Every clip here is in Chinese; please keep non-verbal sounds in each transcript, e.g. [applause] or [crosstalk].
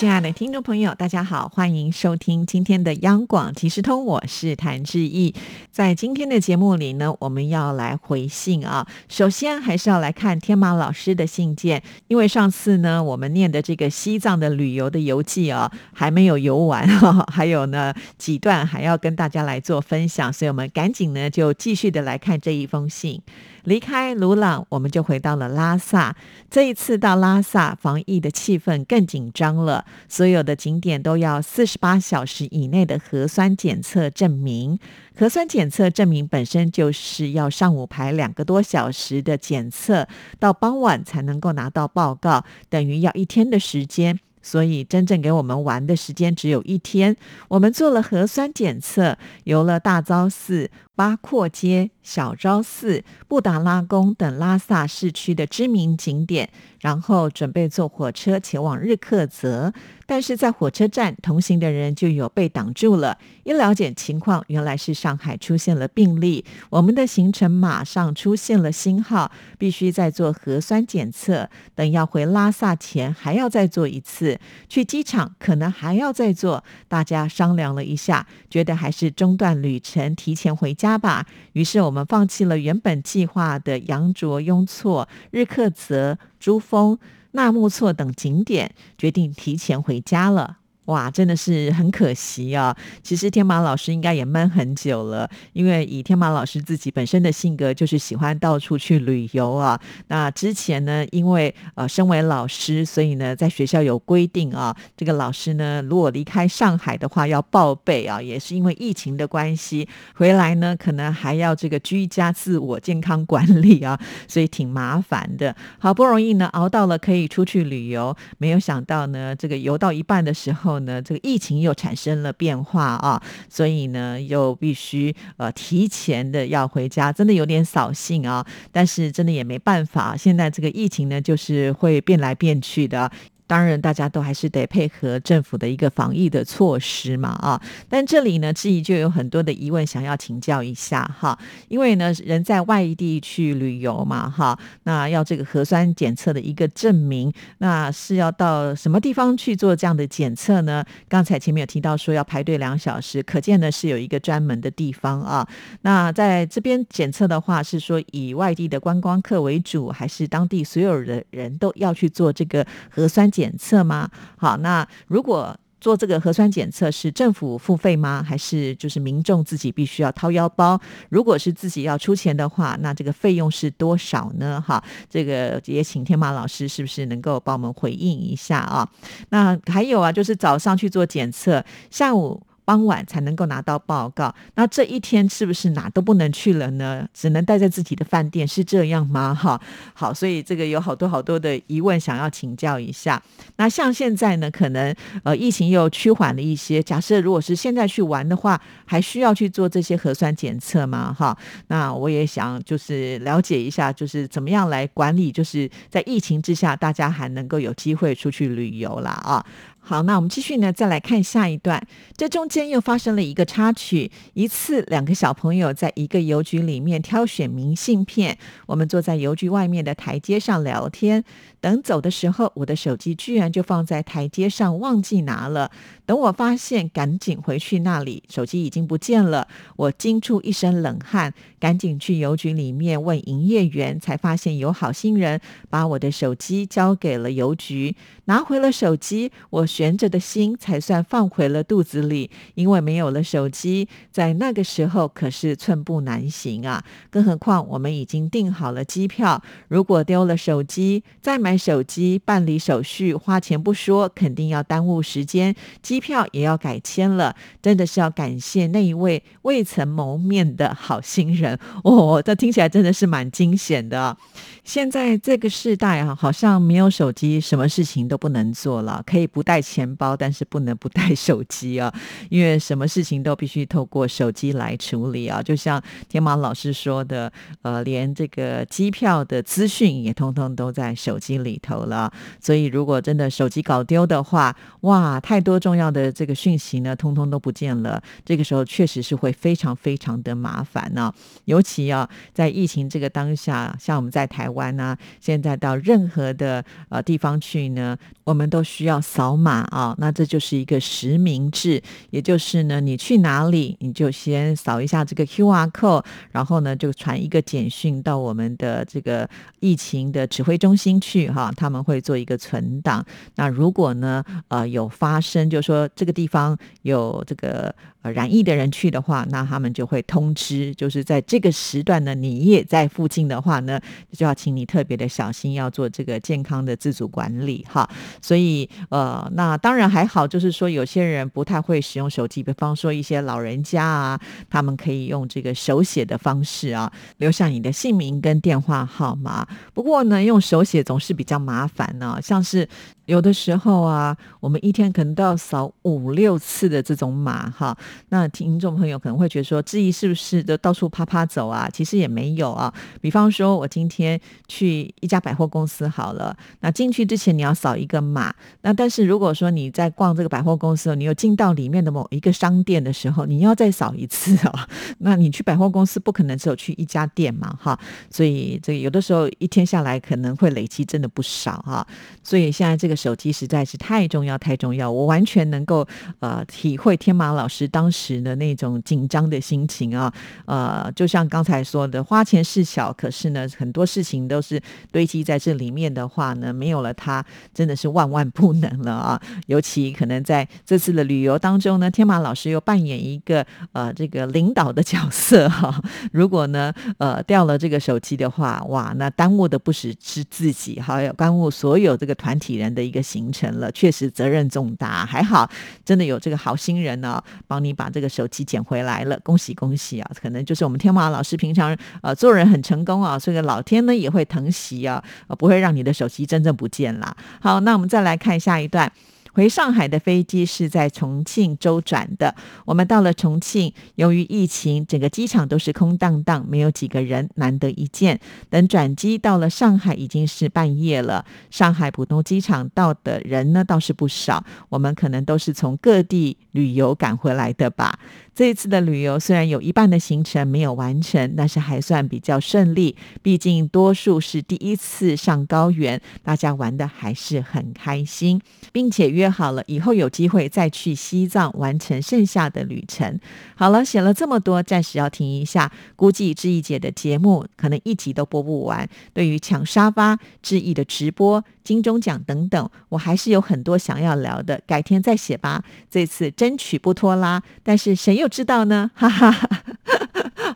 亲爱的听众朋友，大家好，欢迎收听今天的央广即时通，我是谭志毅。在今天的节目里呢，我们要来回信啊。首先还是要来看天马老师的信件，因为上次呢，我们念的这个西藏的旅游的游记啊，还没有游完，[laughs] 还有呢几段还要跟大家来做分享，所以我们赶紧呢就继续的来看这一封信。离开鲁朗，我们就回到了拉萨。这一次到拉萨，防疫的气氛更紧张了。所有的景点都要四十八小时以内的核酸检测证明。核酸检测证明本身就是要上午排两个多小时的检测，到傍晚才能够拿到报告，等于要一天的时间。所以真正给我们玩的时间只有一天。我们做了核酸检测，游了大昭寺、八廓街、小昭寺、布达拉宫等拉萨市区的知名景点，然后准备坐火车前往日喀则。但是在火车站同行的人就有被挡住了。一了解情况，原来是上海出现了病例，我们的行程马上出现了星号，必须再做核酸检测。等要回拉萨前还要再做一次，去机场可能还要再做。大家商量了一下，觉得还是中断旅程，提前回家吧。于是我们放弃了原本计划的羊卓、雍措、日喀则、珠峰。纳木错等景点，决定提前回家了。哇，真的是很可惜啊！其实天马老师应该也闷很久了，因为以天马老师自己本身的性格，就是喜欢到处去旅游啊。那之前呢，因为呃身为老师，所以呢在学校有规定啊，这个老师呢如果离开上海的话要报备啊，也是因为疫情的关系，回来呢可能还要这个居家自我健康管理啊，所以挺麻烦的。好不容易呢熬到了可以出去旅游，没有想到呢这个游到一半的时候。呢，这个疫情又产生了变化啊，所以呢，又必须呃提前的要回家，真的有点扫兴啊。但是真的也没办法，现在这个疫情呢，就是会变来变去的。当然，大家都还是得配合政府的一个防疫的措施嘛，啊！但这里呢，质疑就有很多的疑问想要请教一下哈，因为呢，人在外地去旅游嘛，哈，那要这个核酸检测的一个证明，那是要到什么地方去做这样的检测呢？刚才前面有提到说要排队两小时，可见呢是有一个专门的地方啊。那在这边检测的话，是说以外地的观光客为主，还是当地所有的人都要去做这个核酸检？检测吗？好，那如果做这个核酸检测是政府付费吗？还是就是民众自己必须要掏腰包？如果是自己要出钱的话，那这个费用是多少呢？哈，这个也请天马老师是不是能够帮我们回应一下啊？那还有啊，就是早上去做检测，下午。傍晚才能够拿到报告，那这一天是不是哪都不能去了呢？只能待在自己的饭店，是这样吗？哈，好，所以这个有好多好多的疑问想要请教一下。那像现在呢，可能呃疫情又趋缓了一些。假设如果是现在去玩的话，还需要去做这些核酸检测吗？哈，那我也想就是了解一下，就是怎么样来管理，就是在疫情之下，大家还能够有机会出去旅游啦。啊。好，那我们继续呢，再来看下一段。这中间又发生了一个插曲。一次，两个小朋友在一个邮局里面挑选明信片。我们坐在邮局外面的台阶上聊天。等走的时候，我的手机居然就放在台阶上，忘记拿了。等我发现，赶紧回去那里，手机已经不见了。我惊出一身冷汗，赶紧去邮局里面问营业员，才发现有好心人把我的手机交给了邮局。拿回了手机，我悬着的心才算放回了肚子里。因为没有了手机，在那个时候可是寸步难行啊！更何况我们已经订好了机票，如果丢了手机，再买。买手机、办理手续、花钱不说，肯定要耽误时间，机票也要改签了。真的是要感谢那一位未曾谋面的好心人 [laughs] 哦，这听起来真的是蛮惊险的。现在这个时代啊，好像没有手机，什么事情都不能做了。可以不带钱包，但是不能不带手机啊，因为什么事情都必须透过手机来处理啊。就像天马老师说的，呃，连这个机票的资讯也通通都在手机里头了。所以，如果真的手机搞丢的话，哇，太多重要的这个讯息呢，通通都不见了。这个时候确实是会非常非常的麻烦呢。尤其啊，在疫情这个当下，像我们在台湾。湾呢？现在到任何的呃地方去呢，我们都需要扫码啊。那这就是一个实名制，也就是呢，你去哪里，你就先扫一下这个 Q R code，然后呢，就传一个简讯到我们的这个疫情的指挥中心去哈，他们会做一个存档。那如果呢，呃，有发生，就说这个地方有这个。呃，染疫的人去的话，那他们就会通知，就是在这个时段呢，你也在附近的话呢，就要请你特别的小心，要做这个健康的自主管理哈。所以，呃，那当然还好，就是说有些人不太会使用手机，比方说一些老人家啊，他们可以用这个手写的方式啊，留下你的姓名跟电话号码。不过呢，用手写总是比较麻烦呢，像是。有的时候啊，我们一天可能都要扫五六次的这种码哈。那听众朋友可能会觉得说，质疑是不是都到处啪啪走啊？其实也没有啊。比方说，我今天去一家百货公司好了，那进去之前你要扫一个码。那但是如果说你在逛这个百货公司，你有进到里面的某一个商店的时候，你要再扫一次哦。[laughs] 那你去百货公司不可能只有去一家店嘛哈。所以这个有的时候一天下来可能会累积真的不少哈。所以现在这个。手机实在是太重要，太重要，我完全能够呃体会天马老师当时的那种紧张的心情啊，呃，就像刚才说的，花钱事小，可是呢，很多事情都是堆积在这里面的话呢，没有了它，真的是万万不能了啊！尤其可能在这次的旅游当中呢，天马老师又扮演一个呃这个领导的角色哈，如果呢呃掉了这个手机的话，哇，那耽误的不只是自己，还有耽误所有这个团体人的。的一个行程了，确实责任重大。还好，真的有这个好心人呢，帮你把这个手机捡回来了，恭喜恭喜啊！可能就是我们天马老师平常呃做人很成功啊，所以老天呢也会疼惜啊，不会让你的手机真正不见啦。好，那我们再来看下一段。回上海的飞机是在重庆周转的。我们到了重庆，由于疫情，整个机场都是空荡荡，没有几个人，难得一见。等转机到了上海，已经是半夜了。上海浦东机场到的人呢，倒是不少。我们可能都是从各地旅游赶回来的吧。这一次的旅游虽然有一半的行程没有完成，但是还算比较顺利。毕竟多数是第一次上高原，大家玩的还是很开心，并且约约好了以后有机会再去西藏完成剩下的旅程。好了，写了这么多，暂时要停一下。估计志毅姐的节目可能一集都播不完。对于抢沙发、志毅的直播。金钟奖等等，我还是有很多想要聊的，改天再写吧。这次争取不拖拉，但是谁又知道呢？哈哈哈。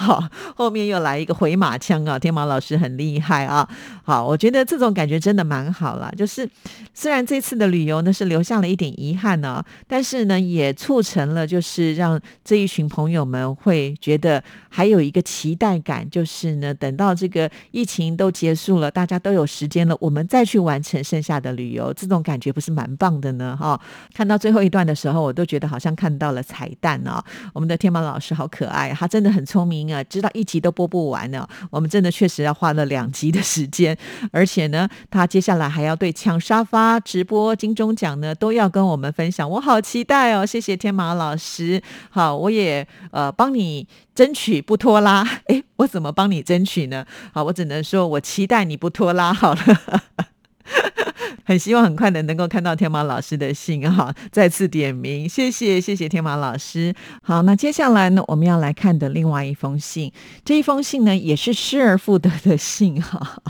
好，后面又来一个回马枪啊！天马老师很厉害啊。好，我觉得这种感觉真的蛮好了。就是虽然这次的旅游呢是留下了一点遗憾呢，但是呢也促成了，就是让这一群朋友们会觉得还有一个期待感，就是呢等到这个疫情都结束了，大家都有时间了，我们再去完成剩下的旅游，这种感觉不是蛮棒的呢？哈，看到最后一段的时候，我都觉得好像看到了彩蛋啊！我们的天马老师好可爱，他真的很聪明。啊，知道一集都播不完呢。我们真的确实要花了两集的时间，而且呢，他接下来还要对抢沙发、直播金钟奖呢，都要跟我们分享。我好期待哦！谢谢天马老师。好，我也呃帮你争取不拖拉。哎，我怎么帮你争取呢？好，我只能说我期待你不拖拉。好了。很希望很快的能够看到天马老师的信哈，再次点名，谢谢谢谢天马老师。好，那接下来呢，我们要来看的另外一封信，这一封信呢也是失而复得的信哈。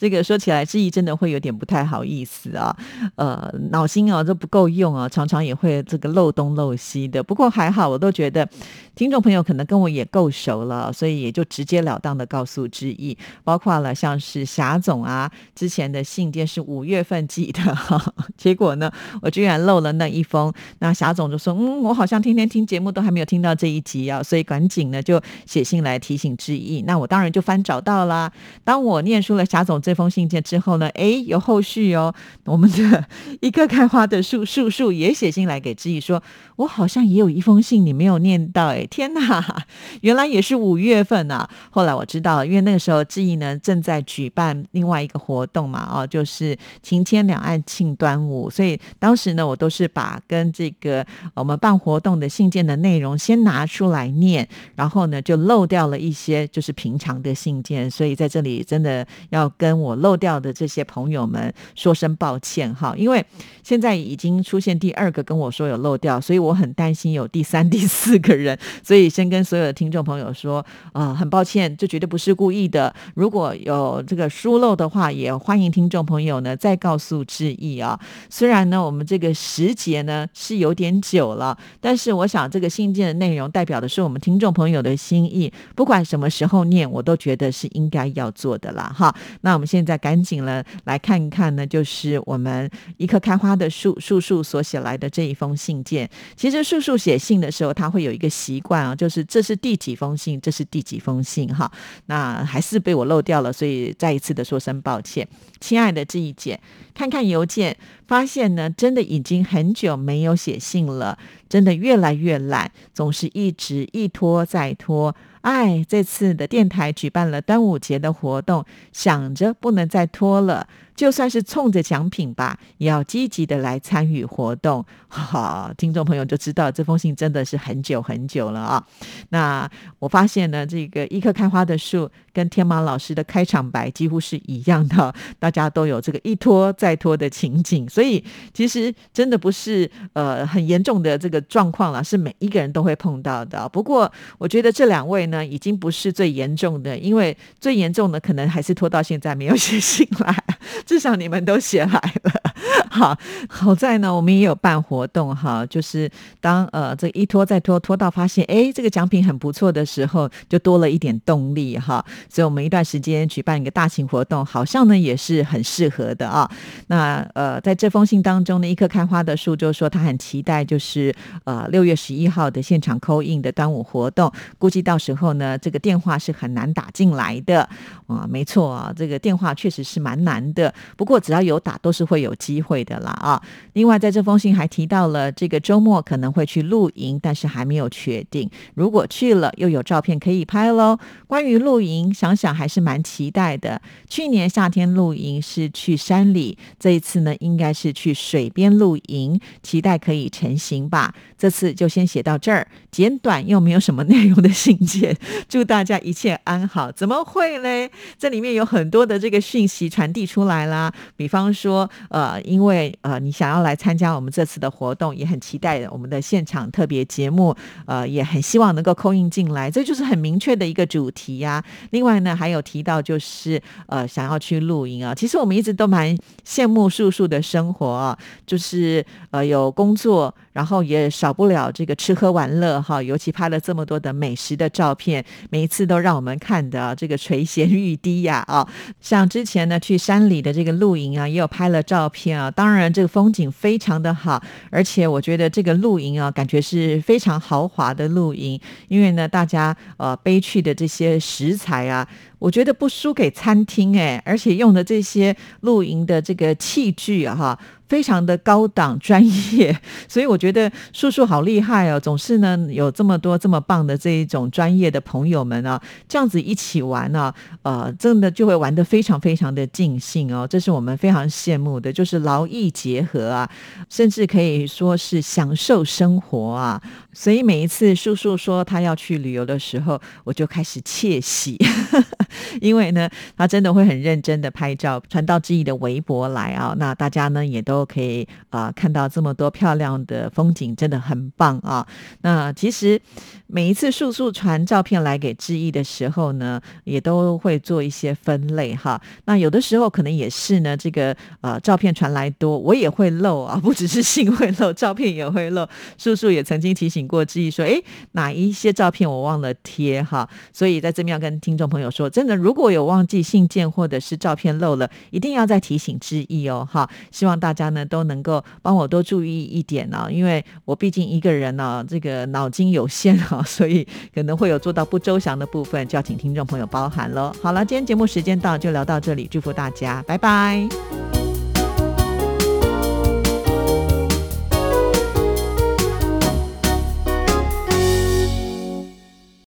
这个说起来，志毅真的会有点不太好意思啊，呃，脑筋啊都不够用啊，常常也会这个漏东漏西的。不过还好，我都觉得听众朋友可能跟我也够熟了，所以也就直截了当的告诉志毅，包括了像是霞总啊，之前的信件是五月份寄的哈，结果呢，我居然漏了那一封，那霞总就说，嗯，我好像天天听节目都还没有听到这一集啊，所以赶紧呢就写信来提醒志毅。那我当然就翻找到啦。当我念出了霞总这这封信件之后呢，哎，有后续哦。我们的一个开花的树树树也写信来给志毅说，我好像也有一封信你没有念到，哎，天哪，原来也是五月份啊。后来我知道，因为那个时候志毅呢正在举办另外一个活动嘛，哦，就是晴天两岸庆端午，所以当时呢，我都是把跟这个我们办活动的信件的内容先拿出来念，然后呢就漏掉了一些就是平常的信件，所以在这里真的要跟我漏掉的这些朋友们说声抱歉哈，因为现在已经出现第二个跟我说有漏掉，所以我很担心有第三、[laughs] 第四个人，所以先跟所有的听众朋友说，啊，很抱歉，这绝对不是故意的。如果有这个疏漏的话，也欢迎听众朋友呢再告诉致意啊。虽然呢，我们这个时节呢是有点久了，但是我想这个信件的内容代表的是我们听众朋友的心意，不管什么时候念，我都觉得是应该要做的啦。哈。那我们现在赶紧了来看一看呢，就是我们一棵开花的树树树所写来的这一封信件。其实树树写信的时候，他会有一个习惯啊，就是这是第几封信，这是第几封信哈。那还是被我漏掉了，所以再一次的说声抱歉，亲爱的这一姐，看看邮件，发现呢，真的已经很久没有写信了，真的越来越懒，总是一直一拖再拖。哎，这次的电台举办了端午节的活动，想着不能再拖了。就算是冲着奖品吧，也要积极的来参与活动。[laughs] 哈，听众朋友就知道这封信真的是很久很久了啊。那我发现呢，这个一棵开花的树跟天马老师的开场白几乎是一样的，[laughs] 大家都有这个一拖再拖的情景，所以其实真的不是呃很严重的这个状况了，是每一个人都会碰到的。不过我觉得这两位呢，已经不是最严重的，因为最严重的可能还是拖到现在没有写信来。至少你们都写来了，[laughs] 好好在呢，我们也有办活动哈，就是当呃这一拖再拖，拖到发现哎这个奖品很不错的时候，就多了一点动力哈。所以我们一段时间举办一个大型活动，好像呢也是很适合的啊。那呃在这封信当中呢，一棵开花的树就说他很期待，就是呃六月十一号的现场扣印的端午活动，估计到时候呢这个电话是很难打进来的啊。没错啊，这个电话确实是蛮难的。不过只要有打，都是会有机会的啦啊！另外，在这封信还提到了这个周末可能会去露营，但是还没有确定。如果去了，又有照片可以拍喽。关于露营，想想还是蛮期待的。去年夏天露营是去山里，这一次呢，应该是去水边露营，期待可以成行吧。这次就先写到这儿，简短又没有什么内容的信件。[laughs] 祝大家一切安好。怎么会嘞？这里面有很多的这个讯息传递出来。啦，比方说，呃，因为呃，你想要来参加我们这次的活动，也很期待我们的现场特别节目，呃，也很希望能够扣印进来，这就是很明确的一个主题呀。另外呢，还有提到就是呃，想要去露营啊。其实我们一直都蛮羡慕叔叔的生活，就是呃有工作。然后也少不了这个吃喝玩乐哈，尤其拍了这么多的美食的照片，每一次都让我们看的这个垂涎欲滴呀啊！像之前呢去山里的这个露营啊，也有拍了照片啊。当然这个风景非常的好，而且我觉得这个露营啊，感觉是非常豪华的露营，因为呢大家呃背去的这些食材啊。我觉得不输给餐厅哎，而且用的这些露营的这个器具哈，非常的高档专业，[laughs] 所以我觉得叔叔好厉害哦，总是呢有这么多这么棒的这一种专业的朋友们啊，这样子一起玩呢，呃，真的就会玩得非常非常的尽兴哦，这是我们非常羡慕的，就是劳逸结合啊，甚至可以说是享受生活啊。所以每一次叔叔说他要去旅游的时候，我就开始窃喜，[laughs] 因为呢，他真的会很认真的拍照传到志毅的微博来啊。那大家呢也都可以啊看到这么多漂亮的风景，真的很棒啊。那其实每一次叔叔传照片来给志毅的时候呢，也都会做一些分类哈。那有的时候可能也是呢，这个呃照片传来多，我也会漏啊，不只是信会漏，照片也会漏。叔叔也曾经提醒过之意说，哎，哪一些照片我忘了贴哈。所以在这边要跟听众朋友说，真的如果有忘记信件或者是照片漏了，一定要再提醒之意哦哈。希望大家呢都能够帮我多注意一点呢，因为我毕竟一个人呢，这个脑筋有限啊，[laughs] 所以可能会有做到不周详的部分，就要请听众朋友包涵喽。好了，今天节目时间到，就聊到这里，祝福大家，拜拜。